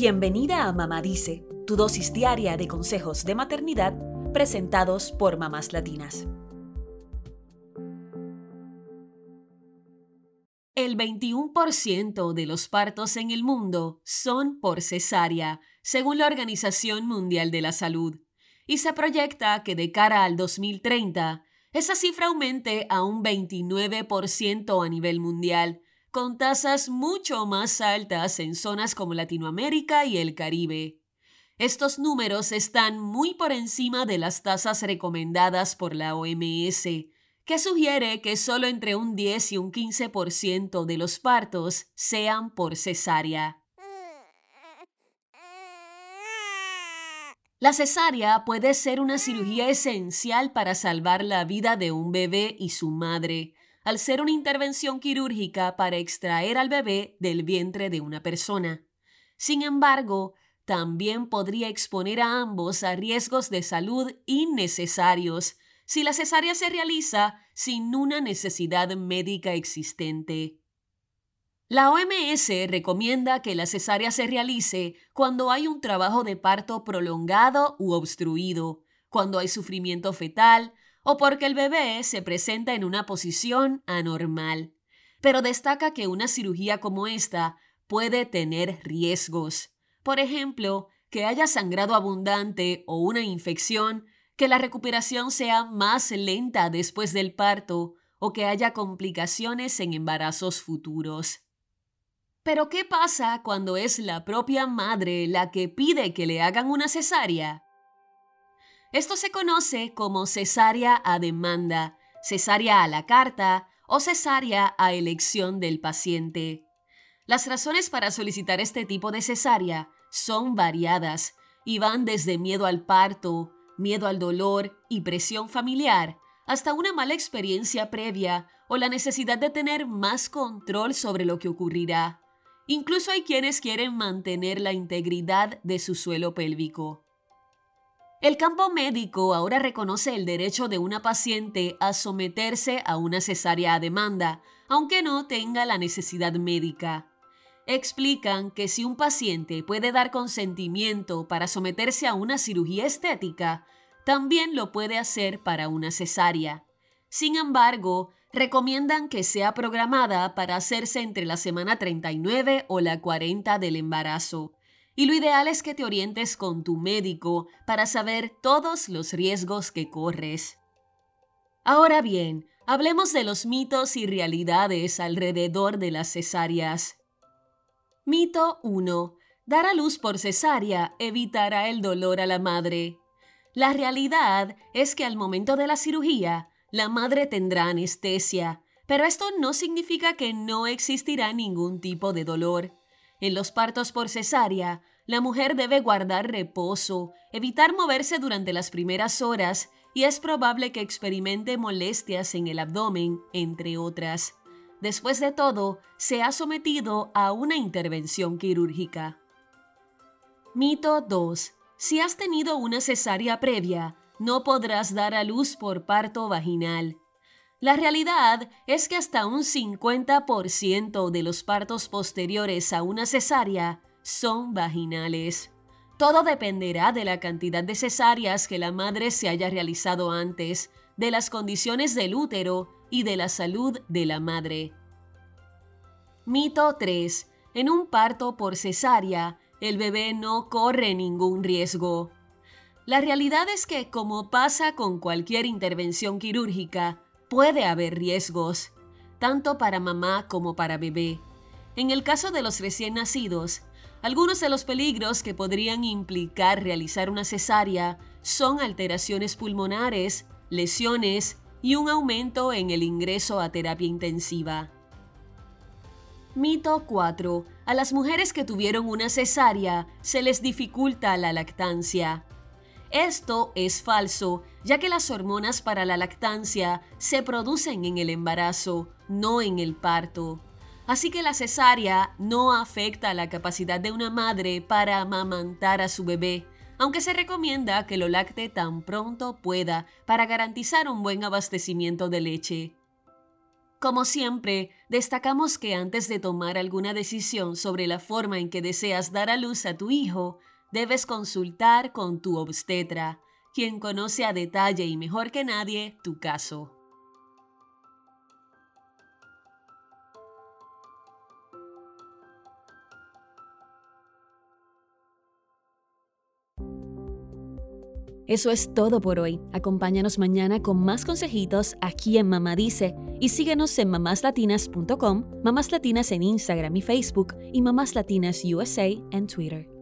Bienvenida a Mamá Dice, tu dosis diaria de consejos de maternidad presentados por mamás latinas. El 21% de los partos en el mundo son por cesárea, según la Organización Mundial de la Salud, y se proyecta que de cara al 2030 esa cifra aumente a un 29% a nivel mundial, con tasas mucho más altas en zonas como Latinoamérica y el Caribe. Estos números están muy por encima de las tasas recomendadas por la OMS, que sugiere que solo entre un 10 y un 15% de los partos sean por cesárea. La cesárea puede ser una cirugía esencial para salvar la vida de un bebé y su madre, al ser una intervención quirúrgica para extraer al bebé del vientre de una persona. Sin embargo, también podría exponer a ambos a riesgos de salud innecesarios si la cesárea se realiza sin una necesidad médica existente. La OMS recomienda que la cesárea se realice cuando hay un trabajo de parto prolongado u obstruido, cuando hay sufrimiento fetal o porque el bebé se presenta en una posición anormal. Pero destaca que una cirugía como esta puede tener riesgos. Por ejemplo, que haya sangrado abundante o una infección, que la recuperación sea más lenta después del parto o que haya complicaciones en embarazos futuros. Pero ¿qué pasa cuando es la propia madre la que pide que le hagan una cesárea? Esto se conoce como cesárea a demanda, cesárea a la carta o cesárea a elección del paciente. Las razones para solicitar este tipo de cesárea son variadas y van desde miedo al parto, miedo al dolor y presión familiar, hasta una mala experiencia previa o la necesidad de tener más control sobre lo que ocurrirá. Incluso hay quienes quieren mantener la integridad de su suelo pélvico. El campo médico ahora reconoce el derecho de una paciente a someterse a una cesárea a demanda, aunque no tenga la necesidad médica. Explican que si un paciente puede dar consentimiento para someterse a una cirugía estética, también lo puede hacer para una cesárea. Sin embargo, recomiendan que sea programada para hacerse entre la semana 39 o la 40 del embarazo. Y lo ideal es que te orientes con tu médico para saber todos los riesgos que corres. Ahora bien, hablemos de los mitos y realidades alrededor de las cesáreas. Mito 1. Dar a luz por cesárea evitará el dolor a la madre. La realidad es que al momento de la cirugía, la madre tendrá anestesia, pero esto no significa que no existirá ningún tipo de dolor. En los partos por cesárea, la mujer debe guardar reposo, evitar moverse durante las primeras horas y es probable que experimente molestias en el abdomen, entre otras. Después de todo, se ha sometido a una intervención quirúrgica. Mito 2. Si has tenido una cesárea previa, no podrás dar a luz por parto vaginal. La realidad es que hasta un 50% de los partos posteriores a una cesárea son vaginales. Todo dependerá de la cantidad de cesáreas que la madre se haya realizado antes, de las condiciones del útero y de la salud de la madre. Mito 3. En un parto por cesárea, el bebé no corre ningún riesgo. La realidad es que, como pasa con cualquier intervención quirúrgica, puede haber riesgos, tanto para mamá como para bebé. En el caso de los recién nacidos, algunos de los peligros que podrían implicar realizar una cesárea son alteraciones pulmonares, lesiones y un aumento en el ingreso a terapia intensiva. Mito 4. A las mujeres que tuvieron una cesárea se les dificulta la lactancia. Esto es falso, ya que las hormonas para la lactancia se producen en el embarazo, no en el parto. Así que la cesárea no afecta la capacidad de una madre para amamantar a su bebé, aunque se recomienda que lo lacte tan pronto pueda para garantizar un buen abastecimiento de leche. Como siempre, destacamos que antes de tomar alguna decisión sobre la forma en que deseas dar a luz a tu hijo, debes consultar con tu obstetra, quien conoce a detalle y mejor que nadie tu caso. Eso es todo por hoy. Acompáñanos mañana con más consejitos aquí en Mamá Dice y síguenos en mamáslatinas.com, Mamás Latinas en Instagram y Facebook y Mamás Latinas USA en Twitter.